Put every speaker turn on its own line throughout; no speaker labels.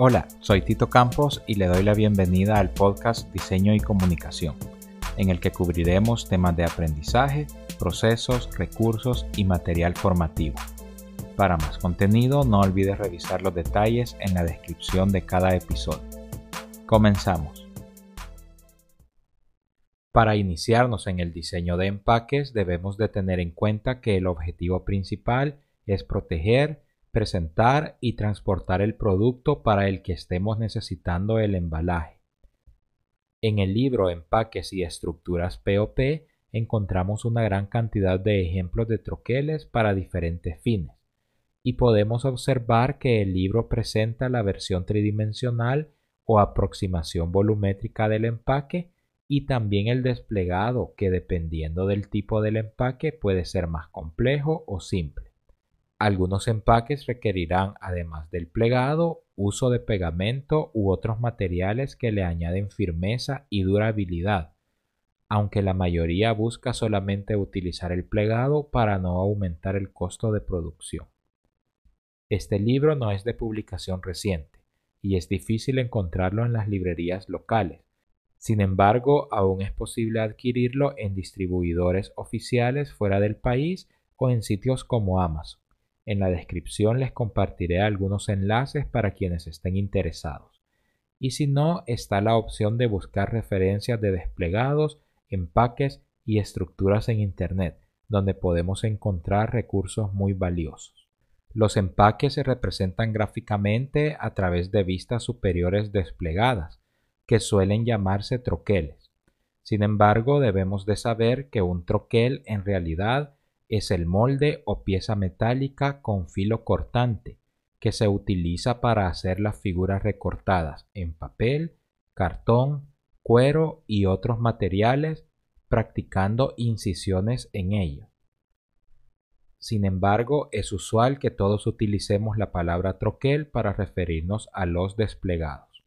Hola, soy Tito Campos y le doy la bienvenida al podcast Diseño y Comunicación, en el que cubriremos temas de aprendizaje, procesos, recursos y material formativo. Para más contenido no olvides revisar los detalles en la descripción de cada episodio. Comenzamos. Para iniciarnos en el diseño de empaques debemos de tener en cuenta que el objetivo principal es proteger, presentar y transportar el producto para el que estemos necesitando el embalaje. En el libro Empaques y Estructuras POP encontramos una gran cantidad de ejemplos de troqueles para diferentes fines, y podemos observar que el libro presenta la versión tridimensional o aproximación volumétrica del empaque y también el desplegado que dependiendo del tipo del empaque puede ser más complejo o simple. Algunos empaques requerirán, además del plegado, uso de pegamento u otros materiales que le añaden firmeza y durabilidad, aunque la mayoría busca solamente utilizar el plegado para no aumentar el costo de producción. Este libro no es de publicación reciente y es difícil encontrarlo en las librerías locales. Sin embargo, aún es posible adquirirlo en distribuidores oficiales fuera del país o en sitios como Amazon. En la descripción les compartiré algunos enlaces para quienes estén interesados. Y si no, está la opción de buscar referencias de desplegados, empaques y estructuras en Internet, donde podemos encontrar recursos muy valiosos. Los empaques se representan gráficamente a través de vistas superiores desplegadas, que suelen llamarse troqueles. Sin embargo, debemos de saber que un troquel en realidad es el molde o pieza metálica con filo cortante que se utiliza para hacer las figuras recortadas en papel, cartón, cuero y otros materiales practicando incisiones en ello. Sin embargo, es usual que todos utilicemos la palabra troquel para referirnos a los desplegados.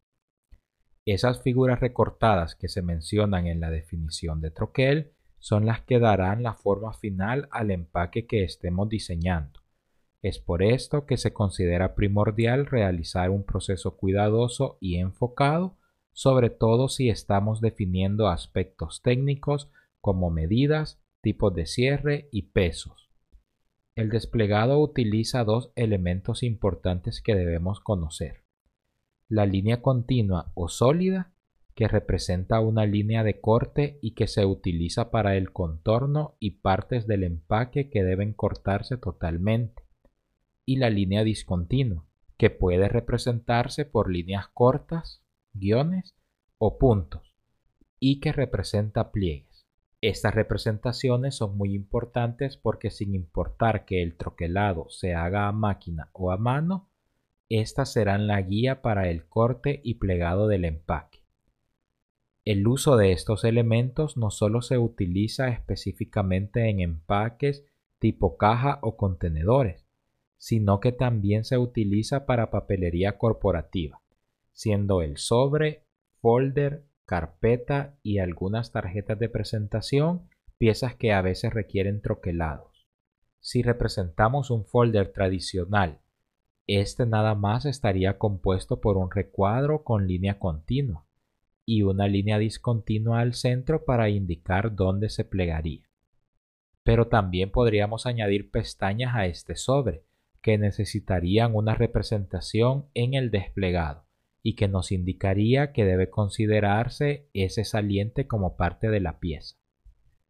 Esas figuras recortadas que se mencionan en la definición de troquel son las que darán la forma final al empaque que estemos diseñando. Es por esto que se considera primordial realizar un proceso cuidadoso y enfocado, sobre todo si estamos definiendo aspectos técnicos como medidas, tipos de cierre y pesos. El desplegado utiliza dos elementos importantes que debemos conocer. La línea continua o sólida que representa una línea de corte y que se utiliza para el contorno y partes del empaque que deben cortarse totalmente, y la línea discontinua, que puede representarse por líneas cortas, guiones o puntos, y que representa pliegues. Estas representaciones son muy importantes porque sin importar que el troquelado se haga a máquina o a mano, estas serán la guía para el corte y plegado del empaque. El uso de estos elementos no solo se utiliza específicamente en empaques tipo caja o contenedores, sino que también se utiliza para papelería corporativa, siendo el sobre, folder, carpeta y algunas tarjetas de presentación piezas que a veces requieren troquelados. Si representamos un folder tradicional, este nada más estaría compuesto por un recuadro con línea continua y una línea discontinua al centro para indicar dónde se plegaría. Pero también podríamos añadir pestañas a este sobre, que necesitarían una representación en el desplegado y que nos indicaría que debe considerarse ese saliente como parte de la pieza.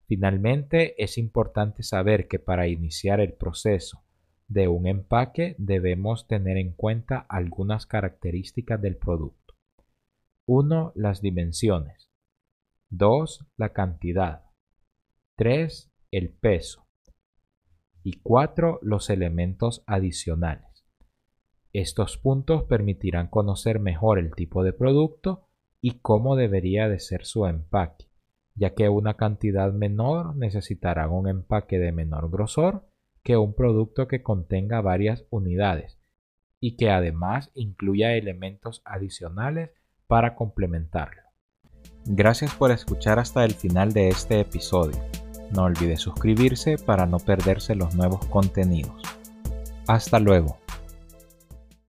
Finalmente, es importante saber que para iniciar el proceso de un empaque debemos tener en cuenta algunas características del producto. 1. Las dimensiones. 2. La cantidad. 3. El peso. Y 4. Los elementos adicionales. Estos puntos permitirán conocer mejor el tipo de producto y cómo debería de ser su empaque, ya que una cantidad menor necesitará un empaque de menor grosor que un producto que contenga varias unidades y que además incluya elementos adicionales para complementarlo. Gracias por escuchar hasta el final de este episodio. No olvide suscribirse para no perderse los nuevos contenidos. Hasta luego.